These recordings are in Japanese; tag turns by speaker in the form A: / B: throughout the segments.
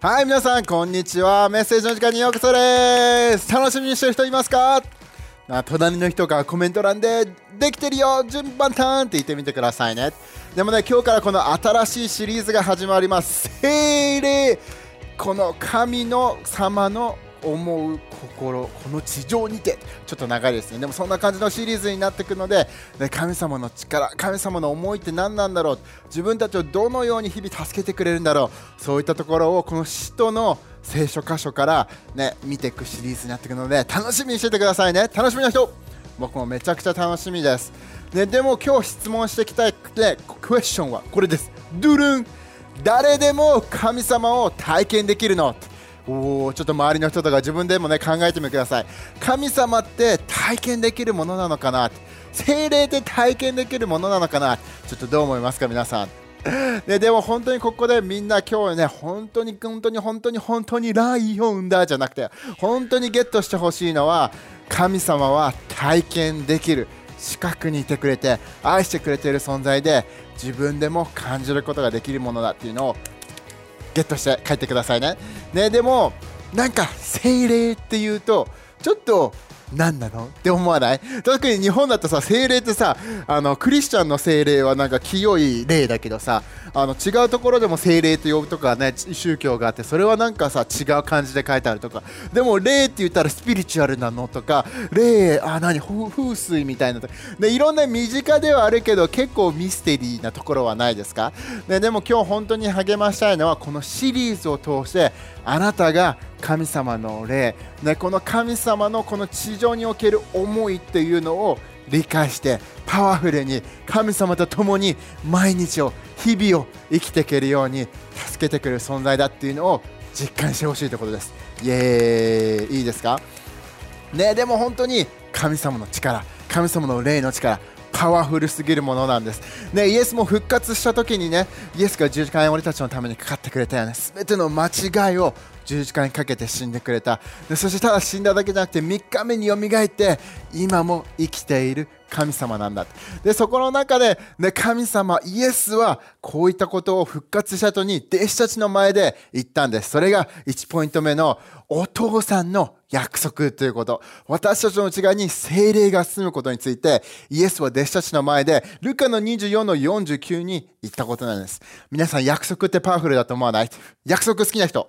A: はい皆さんこんにちは。メッセージの時間にようこそです。楽しみにしてる人いますか？あ隣の人がコメント欄でできてるよ。順番ターンって言ってみてくださいね。でもね今日からこの新しいシリーズが始まります。精霊。この神の様の思う心この地上にて。ちょっと長いですね。でもそんな感じのシリーズになっていくので神様の力神様の思いって何なんだろう。自分たちをどのように日々助けてくれるんだろう。そういったところをこの使徒の聖書箇所からね見ていくシリーズになっていくので楽しみにしててくださいね。楽しみな人。僕もめちゃくちゃ楽しみです。ね、でも今日質問していきたい、ね、クエスチョンはこれです。ドゥルン。誰でも神様を体験できるの。おちょっと周りの人とか自分でもね考えてみてください。神様って体験できるものなのかな？精霊って体験できるものなのかな？ちょっとどう思いますか皆さん。で でも本当にここでみんな今日ね本当に本当に本当に本当にライオンだじゃなくて本当にゲットしてほしいのは神様は体験できる。近くにいてくれて愛してくれている存在で自分でも感じることができるものだっていうのをゲットして帰ってくださいね。ねでもなんか精霊っていうとちょっと何なの？って思わない？特に日本だとさ精霊ってさあのクリスチャンの精霊はなんか清い霊だけどさあの違うところでも精霊と呼ぶとかね宗教があってそれはなんかさ違う感じで書いてあるとか。でも霊って言ったらスピリチュアルなのとか霊あ何？風水みたいなとでいろんな身近ではあるけど結構ミステリーなところはないですか、ね、でも今日本当に励ましたいのはこのシリーズを通してあなたが神様の霊、ね、この神様のこの地上における思いっていうのを理解してパワフルに神様と共に毎日を日々を生きていけるように助けてくれる存在だっていうのを実感してほしいということです。イエーイ。いいですか？ねでも本当に神様の力。神様の霊の力。パワフルすぎるものなんです。ね、イエスも復活した時にね、イエスが十字架に俺たちのためにかかってくれたよね。全ての間違いを十字架にかけて死んでくれた。でそしてただ死んだだけじゃなくて3日目によみがえって今も生きている神様なんだ。で、そこの中で、ね、神様、イエスはこういったことを復活した後に弟子たちの前で言ったんです。それが1ポイント目のお父さんの約束ということ。私たちの内側に精霊が住むことについて、イエスは弟子たちの前で、ルカの24の49に言ったことなんです。皆さん約束ってパワフルだと思わない？約束好きな人。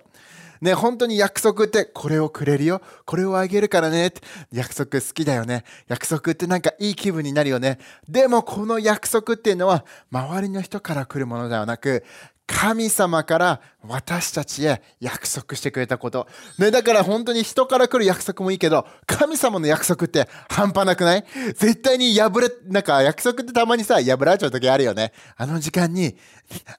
A: ね、本当に約束ってこれをくれるよ。これをあげるからねって。約束好きだよね。約束ってなんかいい気分になるよね。でもこの約束っていうのは周りの人から来るものではなく、神様から私たちへ約束してくれたこと。ね、だから本当に人から来る約束もいいけど、神様の約束って半端なくない？絶対に破れ、なんか約束ってたまにさ、破られちゃう時あるよね。あの時間に、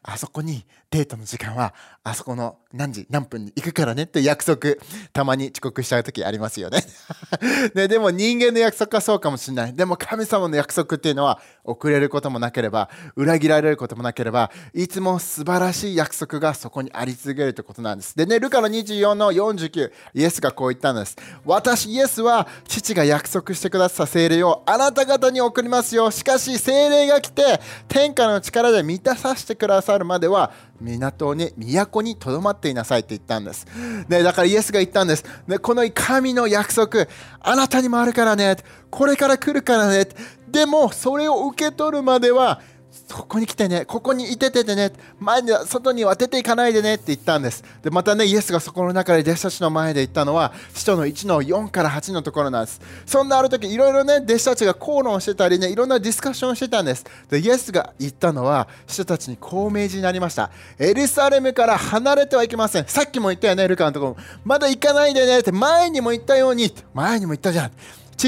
A: あそこにデートの時間はあそこの何時何分に行くからねって約束たまに遅刻しちゃう時ありますよね ねでも人間の約束はそうかもしれないでも神様の約束っていうのは遅れることもなければ裏切られることもなければいつも素晴らしい約束がそこにあり続けるということなんです。でねルカの24の49イエスがこう言ったんです。私イエスは父が約束してくださった精霊をあなた方に送りますよ。しかし精霊が来て天下の力で満たさせてくださるまでは港に都にとどまっていなさいって言ったんです、ね、だからイエスが言ったんです、ね、この神の約束あなたにもあるからね。これから来るからね。でもそれを受け取るまではここに来てね、ここにいてててね、前に外には出ていかないでねって言ったんです。で、またね、イエスがそこの中で弟子たちの前で言ったのは、使徒の1の4から8のところなんです。そんなある時、いろいろね、弟子たちが口論してたりね、いろんなディスカッションしてたんです。で、イエスが言ったのは、使徒たちにこう明示になりました。エルサレムから離れてはいけません。さっきも言ったよね、ルカのところ。まだ行かないでねって、前にも言ったように、前にも言ったじゃん。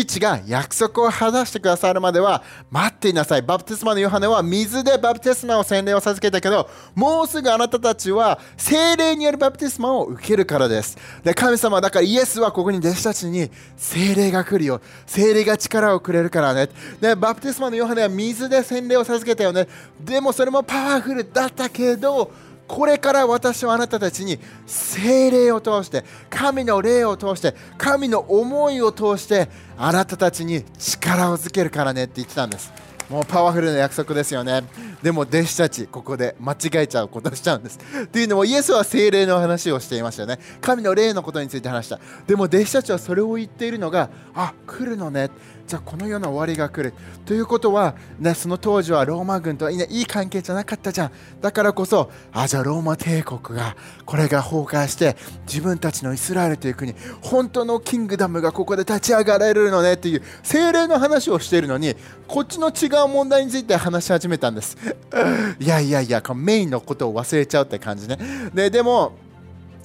A: 父が約束を果たしてくださるまでは待っていなさい。バプテスマのヨハネは水でバプテスマを洗礼を授けたけど、もうすぐあなたたちは精霊によるバプテスマを受けるからです。で、神様、だからイエスはここに弟子たちに精霊が来るよ。精霊が力をくれるからね。で、バプテスマのヨハネは水で洗礼を授けたよね。でもそれもパワフルだったけど、これから私はあなたたちに精霊を通して神の霊を通して神の思いを通してあなたたちに力をつけるからねって言ってたんです。もうパワフルな約束ですよね。でも弟子たちここで間違えちゃうことしちゃうんです。っていうのもイエスは精霊の話をしていましたよね。神の霊のことについて話した。でも弟子たちはそれを言っているのがあ来るのね。じゃあこの世の終わりが来る。ということは、ね、その当時はローマ軍とはいい関係じゃなかったじゃん。だからこそあじゃあローマ帝国がこれが崩壊して自分たちのイスラエルという国本当のキングダムがここで立ち上がられるのねっていう精霊の話をしているのにこっちの違う問題について話し始めたんです。いやいやいやメインのことを忘れちゃうって感じね。ででも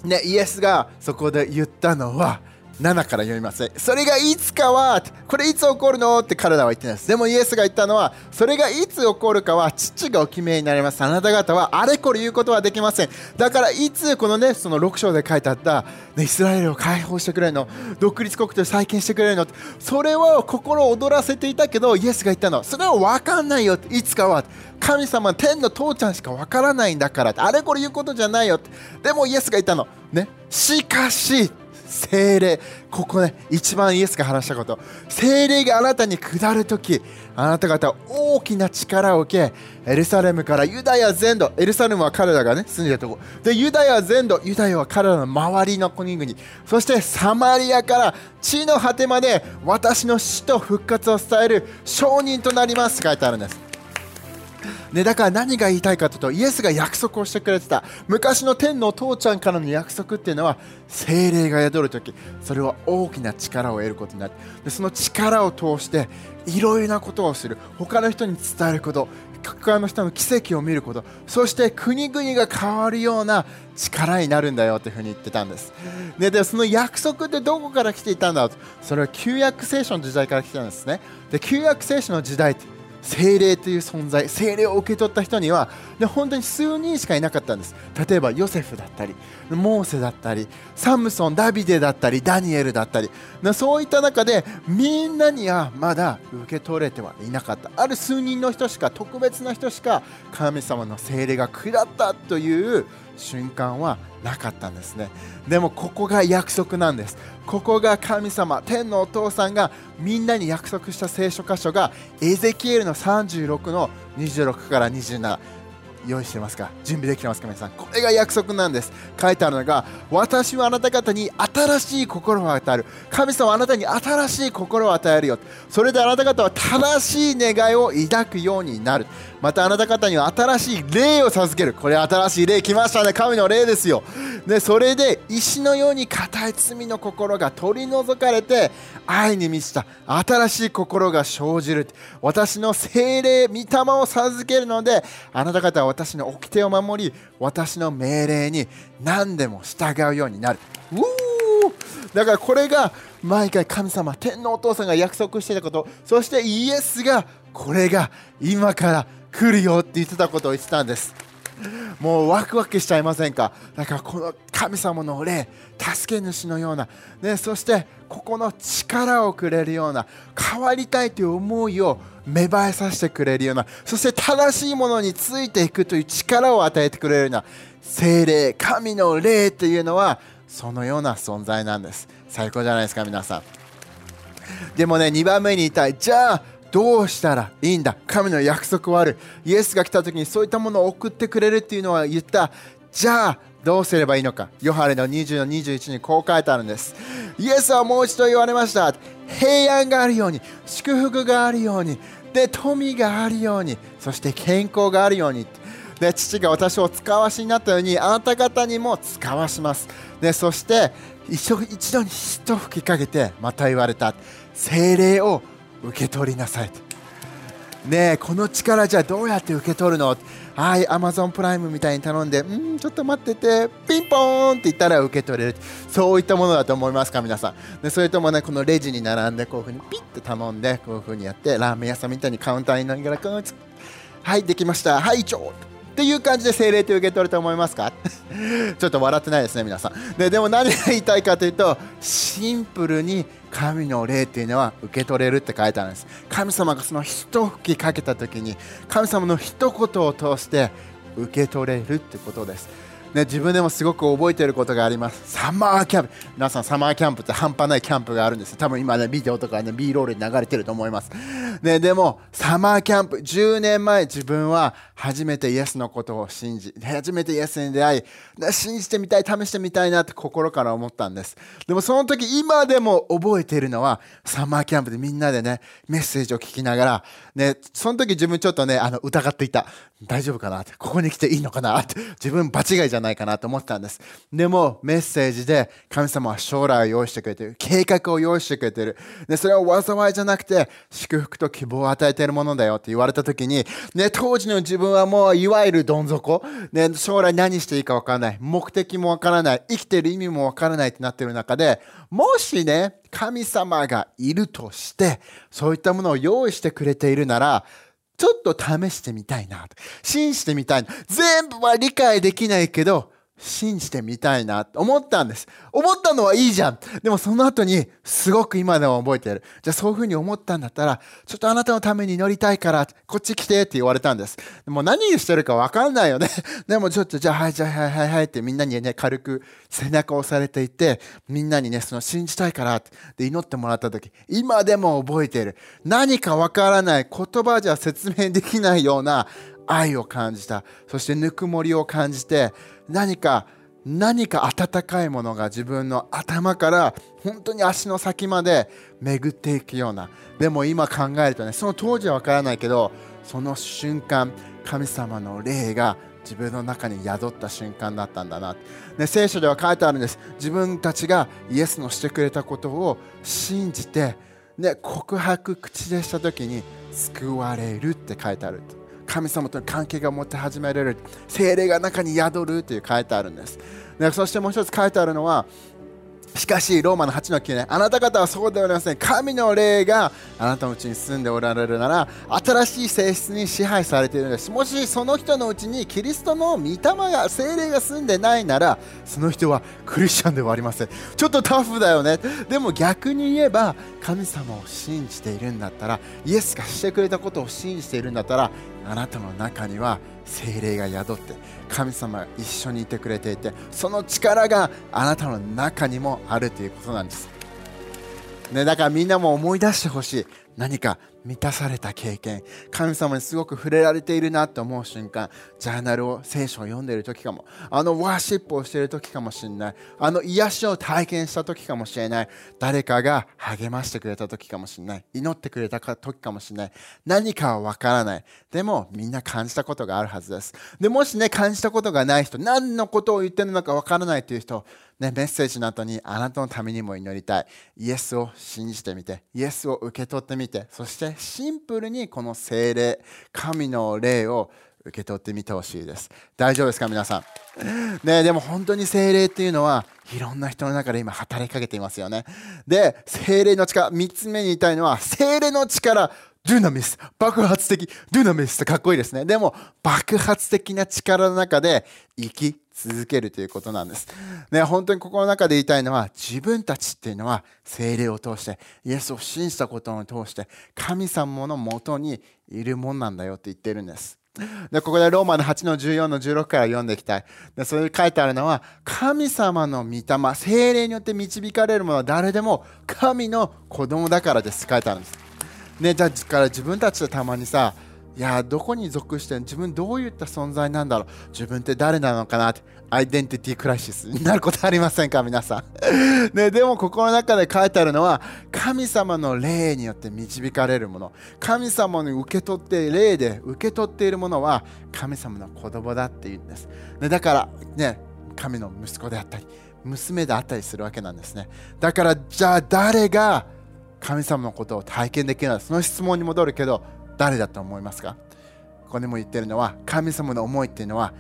A: ね、イエスがそこで言ったのは7から読みます。それがいつかは、これいつ起こるのって彼らは言ってないです。でもイエスが言ったのは、それがいつ起こるかは父がお決めになります。あなた方はあれこれ言うことはできません。だからいつこのね、その6章で書いてあった、ね、イスラエルを解放してくれるの、独立国と再建してくれるの、それを心躍らせていたけど、イエスが言ったの、それは分かんないよ、いつかは。神様、天の父ちゃんしか分からないんだから、あれこれ言うことじゃないよ。でもイエスが言ったの、ね、しかし、精霊。ここね一番イエスが話したこと。精霊があなたに下るときあなた方は大きな力を受けエルサレムからユダヤ全土エルサレムは彼らがね住んでるとこ。でユダヤ全土ユダヤは彼らの周りの国々。そしてサマリアから地の果てまで私の死と復活を伝える証人となります。書いてあるんです。ね、だから何が言いたいかというとイエスが約束をしてくれてた。昔の天の父ちゃんからの約束っていうのは精霊が宿るときそれは大きな力を得ることになる。でその力を通していろいろなことをする。他の人に伝えること。他の人の奇跡を見ること。そして国々が変わるような力になるんだよというふうに言ってたんです、ででその約束ってどこから来ていたんだとそれは旧約聖書の時代から来てたんですね。で旧約聖書の時代って精霊という存在精霊を受け取った人にはで本当に数人しかいなかったんです。例えばヨセフだったりモーセだったりサムソンダビデだったりダニエルだったりそういった中でみんなにはまだ受け取れてはいなかった。ある数人の人しか特別な人しか神様の精霊が下ったという瞬間はなかったんですね。でもここが約束なんです。ここが神様天のお父さんがみんなに約束した聖書箇所がエゼキエルの36の26から27用意してますか？準備できてますか皆さん？これが約束なんです。書いてあるのが私はあなた方に新しい心を与える。神様はあなたに新しい心を与えるよ。それであなた方は正しい願いを抱くようになる。またあなた方には新しい霊を授ける。これ新しい霊来ましたね。神の霊ですよ。でそれで石のように固い罪の心が取り除かれて愛に満ちた。新しい心が生じる。私の精霊御霊を授けるのであなた方は私の掟を守り私の命令に何でも従うようになる。だからこれが毎回神様天皇お父さんが約束していたことそしてイエスがこれが今から来るよって言ってたことを言ってたんです。もうワクワクしちゃいませんか？だからこの神様の霊助け主のような、ね、そしてここの力をくれるような変わりたいという思いを芽生えさせてくれるようなそして正しいものについていくという力を与えてくれるような精霊神の霊というのはそのような存在なんです。最高じゃないですか皆さん。でもね2番目に言いたい。じゃあどうしたらいいんだ？神の約束はある。イエスが来た時にそういったものを送ってくれるっていうのは言った。じゃあどうすればいいのか。ヨハネの20の21にこう書いてあるんです。イエスはもう一度言われました。平安があるように祝福があるようにで富があるようにそして健康があるように。で父が私を使わしになったようにあなた方にも使わします。でそして一度に一吹きかけてまた言われた。精霊を受け取りなさいねこの力じゃどうやって受け取るの？はいアマゾンプライムみたいに頼んでうんちょっと待っててピンポーンって言ったら受け取れる。そういったものだと思いますか皆さん。でそれともねこのレジに並んでこういうふうにピッて頼んでこういうふうにやってラーメン屋さんみたいにカウンターになりながらはいできました。はいちょっていう感じで精霊って受け取ると思いますか？ちょっと笑ってないですね皆さんででも何が言いたいかというとシンプルに神の霊っていうのは受け取れるって書いてあるんです神様がその一吹きかけた時に神様の一言を通して受け取れるってことですね、自分でもすごく覚えていることがあります。サマーキャンプ。皆さん、サマーキャンプって半端ないキャンプがあるんです。多分今ね、ビデオとかね、B ロールに流れてると思います。ね、でも、サマーキャンプ、10年前自分は初めてイエスのことを信じ、初めてイエスに出会い、信じてみたい、試してみたいなって心から思ったんです。でもその時、今でも覚えているのは、サマーキャンプでみんなでね、メッセージを聞きながら、ね、その時自分ちょっとね、あの疑っていた。大丈夫かなって、ここに来ていいのかなって、自分場違いじゃないかなと思ったんです。でも、メッセージで神様は将来を用意してくれてる。計画を用意してくれてる。で、それは災いじゃなくて、祝福と希望を与えているものだよって言われた時に、ね、当時の自分はもう、いわゆるどん底。ね、将来何していいかわからない。目的もわからない。生きてる意味もわからないってなってる中で、もしね、神様がいるとして、そういったものを用意してくれているなら、ちょっと試してみたいな。信じてみたいな。全部は理解できないけど、信じてみたいなって思ったんです。思ったのはいいじゃん。でもその後にすごく今でも覚えてる。じゃあそういうふうに思ったんだったら、ちょっとあなたのために乗りたいから、こっち来てって言われたんです。でも何してるかわかんないよね。でもちょっとじゃあはいじゃあはいはいはいってみんなにね、軽く背中を押されていて、みんなにね、その信じたいからって祈ってもらった時、今でも覚えてる。何かわからない言葉じゃ説明できないような愛を感じた。そしてぬくもりを感じて、何か何か温かいものが自分の頭から本当に足の先まで巡っていくような。でも今考えるとねその当時は分からないけどその瞬間神様の霊が自分の中に宿った瞬間だったんだな、ね、聖書では書いてあるんです。自分たちがイエスのしてくれたことを信じて、ね、告白口でした時に救われるって書いてある神様との関係が持って始められる精霊が中に宿るという書いてあるんですでそしてもう一つ書いてあるのはしかし、ローマの8の9ね、あなた方はそうではありません。神の霊があなたのうちに住んでおられるなら、新しい性質に支配されているんです。もしその人のうちにキリストの御霊が、精霊が住んでないなら、その人はクリスチャンではありません。ちょっとタフだよね。でも逆に言えば、神様を信じているんだったら、イエスがしてくれたことを信じているんだったら、あなたの中には精霊が宿って神様が一緒にいてくれていてその力があなたの中にもあるということなんです、ね、だからみんなも思い出してほしい。何か満たされた経験。神様にすごく触れられているなと思う瞬間ジャーナルを聖書を読んでいる時かも。あのワーシップをしている時かもしれない。あの癒しを体験した時かもしれない。誰かが励ましてくれた時かもしれない。祈ってくれた時かもしれない。何かはわからない。でもみんな感じたことがあるはずです。でもしね感じたことがない人何のことを言ってるのかわからないという人ね、メッセージの後にあなたのためにも祈りたい。イエスを信じてみて、イエスを受け取ってみて、そしてシンプルにこの精霊、神の霊を受け取ってみてほしいです。大丈夫ですか、皆さん？ね、でも本当に精霊っていうのはいろんな人の中で今働きかけていますよね。で、精霊の力、3つ目に言いたいのは、精霊の力、ドゥナミス、爆発的、ドゥナミスってかっこいいですね。でも、爆発的な力の中で生き続けるということなんです。ね、本当にここの中で言いたいのは、自分たちっていうのは、精霊を通して、イエスを信じたことを通して、神様のもとにいるもんなんだよって言ってるんです。でここでローマの8の14の16から読んでいきたい。でそれに書いてあるのは、神様の御霊、精霊によって導かれるものは誰でも神の子供だからですって書いてあるんです。ね、だから自分たちでたまにさ、いやどこに属してん自分どういった存在なんだろう自分って誰なのかなってアイデンティティクライシスになることありませんか皆さん。ね、でもここの中で書いてあるのは神様の霊によって導かれるもの。神様に受け取って霊で受け取っているものは神様の子供だっていうんです、ね、だからね神の息子であったり娘であったりするわけなんですね。だからじゃあ誰が神様のことを体験できるのはその質問に戻るけど誰だと思いますか？ここにも言ってるのは神様の思いっていうのは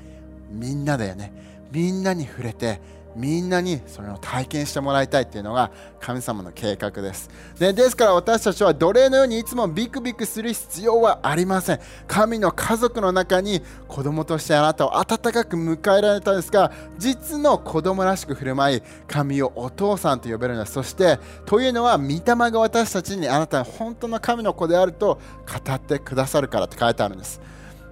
A: みんなだよね。みんなに触れてみんなにそれを体験してもらいたいっていうのが神様の計画です。でですから私たちは奴隷のようにいつもビクビクする必要はありません。神の家族の中に子供としてあなたを温かく迎えられたんですが、実の子供らしく振る舞い、神をお父さんと呼べるんです。そして、というのは、御霊が私たちにあなたは本当の神の子であると語ってくださるからって書いてあるんです。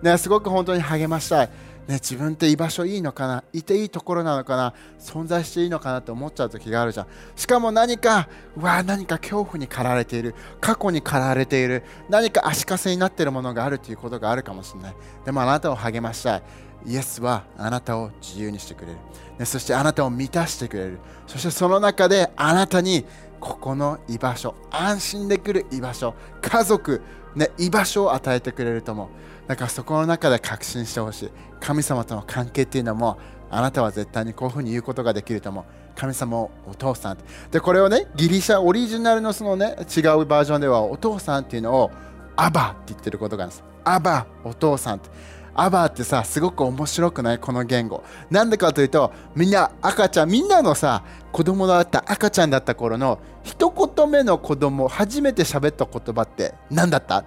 A: ね、すごく本当に励ましたい。ね、自分って居場所いいのかないていいところなのかな存在していいのかなって思っちゃう時があるじゃん。しかも何かうわ何か恐怖に駆られている過去に駆られている何か足かせになっているものがあるということがあるかもしれない。でもあなたを励ましたい。イエスはあなたを自由にしてくれる、ね、そしてあなたを満たしてくれる。そしてその中であなたにここの居場所安心できる居場所家族、ね、居場所を与えてくれると思う。だからそこの中で確信してほしい。神様との関係っていうのもあなたは絶対にこういうふうに言うことができると思う。神様をお父さんでこれをねギリシャオリジナルのそのね違うバージョンではお父さんっていうのをアバって言ってることがあるんです。アバお父さんって。アバーってさすごく面白くない？この言語。なんでかというとみんな赤ちゃんみんなのさ子供だった赤ちゃんだった頃の一言目の子供初めて喋った言葉って何だった？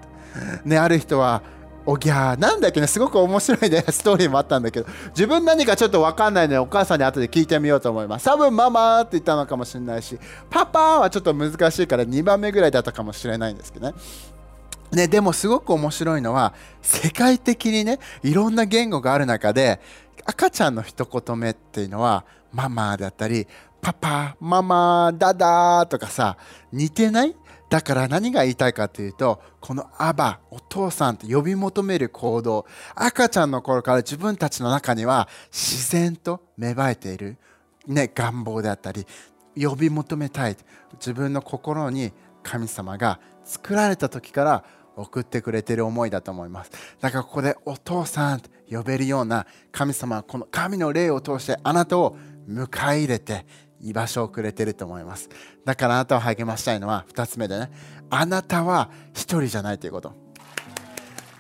A: ねある人はおぎゃーなんだっけねすごく面白いねストーリーもあったんだけど自分何かちょっと分かんないのでお母さんに後で聞いてみようと思います。多分ママって言ったのかもしれないしパパはちょっと難しいから2番目ぐらいだったかもしれないんですけどね。ね、でもすごく面白いのは世界的にねいろんな言語がある中で赤ちゃんの一言目っていうのはママだったりパパママダダとかさ似てない？だから何が言いたいかというとこのアバお父さんって呼び求める行動赤ちゃんの頃から自分たちの中には自然と芽生えている、ね、願望であったり呼び求めたい。自分の心に神様が作られた時から送ってくれてる思いだと思います。だからここでお父さんと呼べるような神様はこの神の霊を通してあなたを迎え入れて居場所をくれてると思います。だからあなたを励ましたいのは2つ目でねあなたは1人じゃないということ。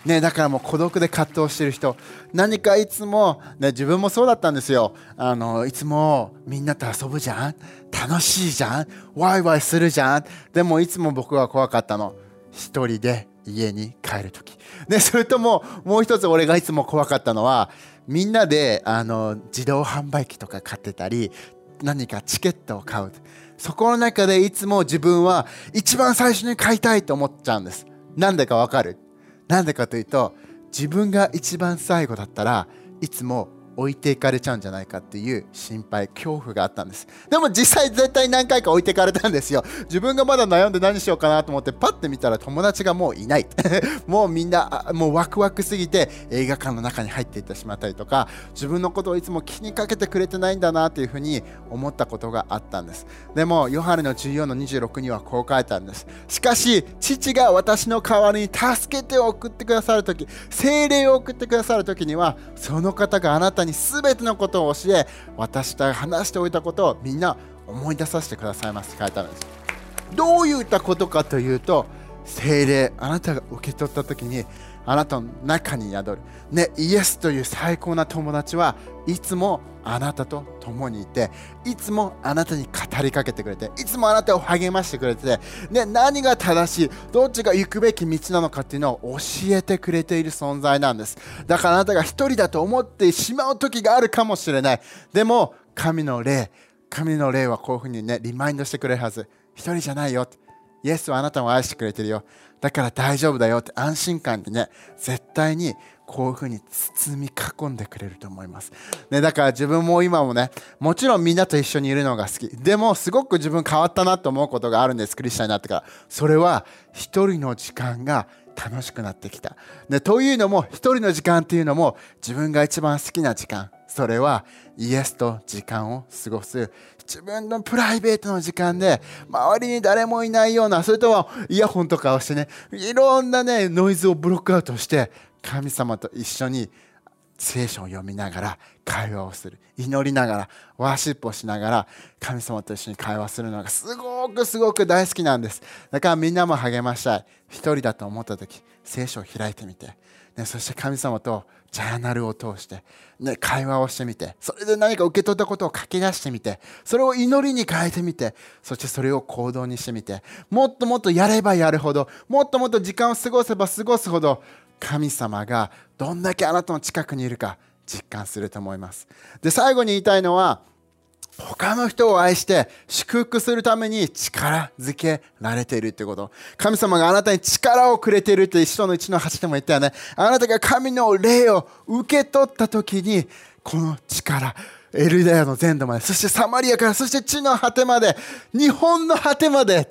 A: ね、だからもう孤独で葛藤してる人何かいつも、ね、自分もそうだったんですよ。あのいつもみんなと遊ぶじゃん？楽しいじゃん？ワイワイするじゃん？でもいつも僕は怖かったの。一人で家に帰る時、ね、それとももう一つ俺がいつも怖かったのはみんなであの自動販売機とか買ってたり何かチケットを買う。そこの中でいつも自分は一番最初に買いたいと思っちゃうんです。なんでかわかる？なんでかというと自分が一番最後だったらいつも置いていかれちゃうんじゃないかっていう心配恐怖があったんです。でも実際絶対何回か置いていかれたんですよ。自分がまだ悩んで何しようかなと思ってパッて見たら友達がもういない。もうみんなもうワクワクすぎて映画館の中に入っていってしまったりとか自分のことをいつも気にかけてくれてないんだなというふうに思ったことがあったんです。でもヨハネの14の26にはこう書いてあるんです。しかし父が私の代わりに助けて送ってくださる時精霊を送ってくださる時にはその方があなたにに全てのことを教え私と話しておいたことをみんな思い出させてくださいますって書いてあるんです。どういったことかというと精霊あなたが受け取った時にあなたの中に宿る、ね、イエスという最高な友達はいつもあなたと共にいていつもあなたに語りかけてくれていつもあなたを励ましてくれて、ね、何が正しいどっちが行くべき道なのかっていうのを教えてくれている存在なんです。だからあなたが一人だと思ってしまう時があるかもしれない。でも神の霊神の霊はこういうふうにねリマインドしてくれるはず。一人じゃないよ。イエスはあなたを愛してくれてるよ。だから大丈夫だよって安心感でね絶対にこういうふうに包み囲んでくれると思います、ね、だから自分も今もねもちろんみんなと一緒にいるのが好き。でもすごく自分変わったなと思うことがあるんです。クリスチャンになってから。それは一人の時間が楽しくなってきた、でというのも一人の時間っていうのも自分が一番好きな時間。それはイエスと時間を過ごす。自分のプライベートの時間で周りに誰もいないようなそれともイヤホンとかをしてねいろんなねノイズをブロックアウトして神様と一緒に聖書を読みながら会話をする。祈りながらワーシップをしながら神様と一緒に会話するのがすごくすごく大好きなんです。だからみんなも励ましたい。一人だと思った時聖書を開いてみて、ね、そして神様とジャーナルを通して、ね、会話をしてみて。それで何か受け取ったことを書き出してみて。それを祈りに変えてみて。そしてそれを行動にしてみて。もっともっとやればやるほどもっともっと時間を過ごせば過ごすほど神様がどんだけあなたの近くにいるか実感すると思いますで最後に言いたいのは他の人を愛して祝福するために力づけられているってこと。神様があなたに力をくれているって人の1の8でも言ったよね。あなたが神の霊を受け取った時に、この力、エルダヤの全土まで、そしてサマリアから、そして地の果てまで、日本の果てまで、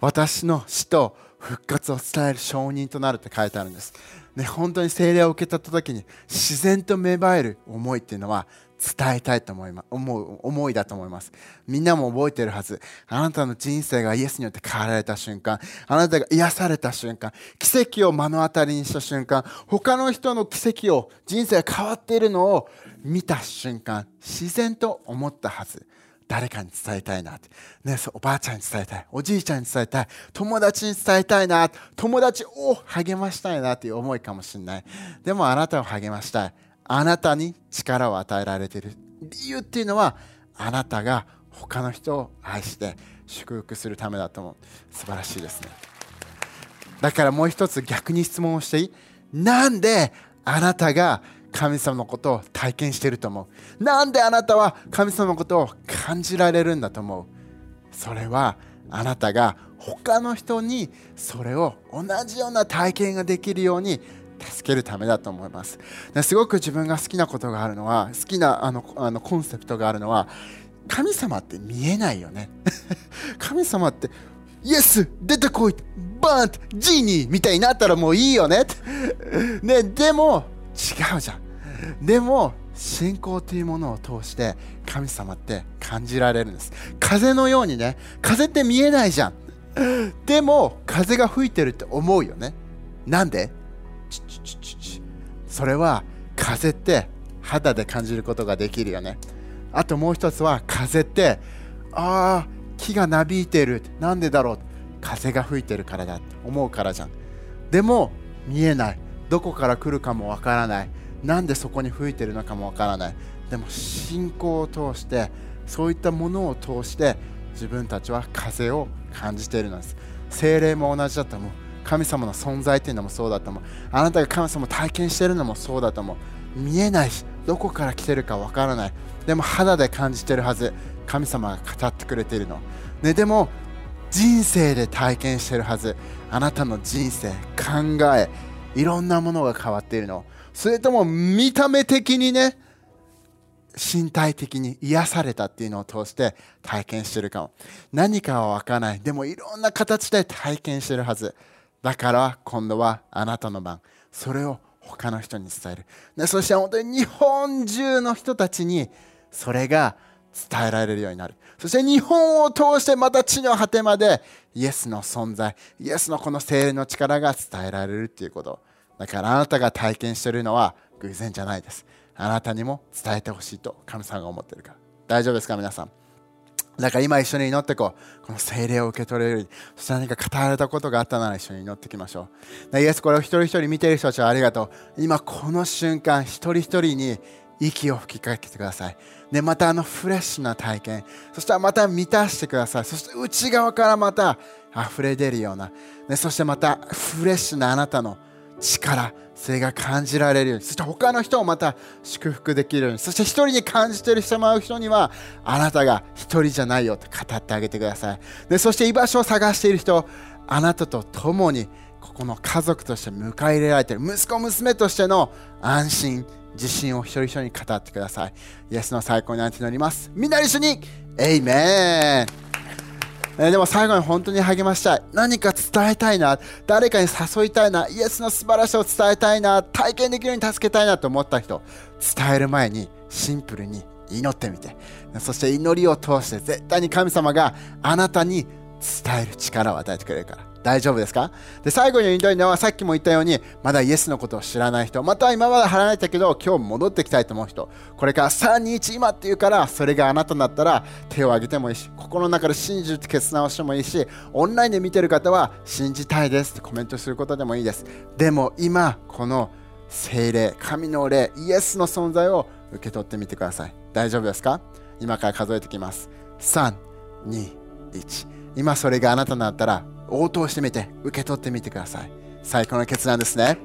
A: 私の死と復活を伝える証人となるって書いてあるんです。ね、本当に聖霊を受け取った時に自然と芽生える思いっていうのは伝えたいと思いま思う思いだと思います。みんなも覚えてるはず。あなたの人生がイエスによって変わられた瞬間あなたが癒された瞬間奇跡を目の当たりにした瞬間他の人の奇跡を人生が変わっているのを見た瞬間自然と思ったはず。誰かに伝えたいなって、ね、おばあちゃんに伝えたい。おじいちゃんに伝えたい。友達に伝えたいな友達を励ましたいなっていう思いかもしれない。でもあなたを励ましたい。あなたに力を与えられている理由っていうのはあなたが他の人を愛して祝福するためだと思う。素晴らしいですね。だからもう一つ逆に質問をしていい？なんであなたが神様のことを体験していると思う。なんであなたは神様のことを感じられるんだと思う？それはあなたが他の人にそれを同じような体験ができるように助けるためだと思います。すごく自分が好きなことがあるのは好きなあのあのコンセプトがあるのは神様って見えないよね。神様ってイエス出てこい!バーンジーニーみたいになったらもういいよねねでも違うじゃん。でも信仰というものを通して神様って感じられるんです。風のようにね風って見えないじゃん。でも風が吹いてるって思うよね。なんで？それは風って肌で感じることができるよね。あともう一つは風ってああ木がなびいてるなんでだろう？風が吹いてるからだって思うからじゃん。でも見えない。どこから来るかもわからない。なんでそこに吹いてるのかもわからない。でも信仰を通してそういったものを通して自分たちは風を感じているのです。精霊も同じだと思う。神様の存在っていうのもそうだと思う。あなたが神様を体験しているのもそうだと思う。見えないしどこから来てるかわからない。でも肌で感じてるはず。神様が語ってくれているの、ね、でも人生で体験してるはず。あなたの人生考えいろんなものが変わっているの。それとも見た目的にね身体的に癒されたっていうのを通して体験してるかも。何かは分からない。でもいろんな形で体験してるはず。だから今度はあなたの番。それを他の人に伝える。でそして本当に日本中の人たちにそれが伝えられるようになる。そして日本を通してまた地の果てまでイエスの存在イエスのこの精霊の力が伝えられるっていうこと。だからあなたが体験しているのは偶然じゃないです。あなたにも伝えてほしいと神様が思ってるから。大丈夫ですか皆さん？だから今一緒に祈ってこう。この精霊を受け取れるように。そして何か語られたことがあったなら一緒に祈っていきましょう。イエスこれを一人一人見ている人たちはありがとう。今この瞬間一人一人に息を吹きかけてください。で、またあのフレッシュな体験、そしてまた満たしてください。そして内側からまた溢れ出るような、そしてまたフレッシュなあなたの力、それが感じられるように、そして他の人をまた祝福できるように、そして一人に感じている人もう人には、あなたが一人じゃないよって語ってあげてください。でそして居場所を探している人、あなたと共に、ここの家族として迎え入れられている、息子、娘としての安心、自信を一人一人に語ってください。イエスの最高にあんて祈ります。みんな一緒に、エイメンえー、でも最後に本当に励ましたい。何か伝えたいな。誰かに誘いたいな。イエスの素晴らしさを伝えたいな。体験できるように助けたいなと思った人、伝える前にシンプルに祈ってみて。そして祈りを通して絶対に神様があなたに伝える力を与えてくれるから。大丈夫ですか？で最後に言いたいのはさっきも言ったようにまだイエスのことを知らない人または今まで離れたけど今日戻ってきたいと思う人。これから321今って言うからそれがあなただったら手を挙げてもいいし心の中で信じるって決断をしてもいいしオンラインで見てる方は信じたいですってコメントすることでもいいです。でも今この精霊神の霊イエスの存在を受け取ってみてください。大丈夫ですか？今から数えてきます。321今それがあなただったら応答してみて受け取ってみてください。最高の決断ですね。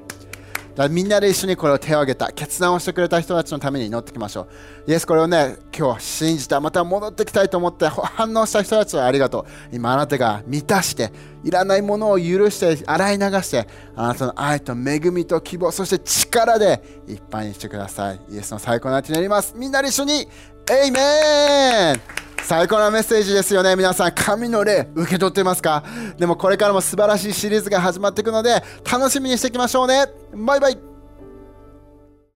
A: だからみんなで一緒にこれを手を挙げた決断をしてくれた人たちのために祈っていきましょう。イエスこれをね今日信じたまた戻ってきたいと思って反応した人たちはありがとう。今あなたが満たしていらないものを許して洗い流してあなたの愛と恵みと希望そして力でいっぱいにしてください。イエスの最高な手になります。みんなで一緒にエイメン。最高なメッセージですよね。皆さん神の霊受け取ってますか？でもこれからも素晴らしいシリーズが始まっていくので楽しみにしていきましょうね。バイバイ。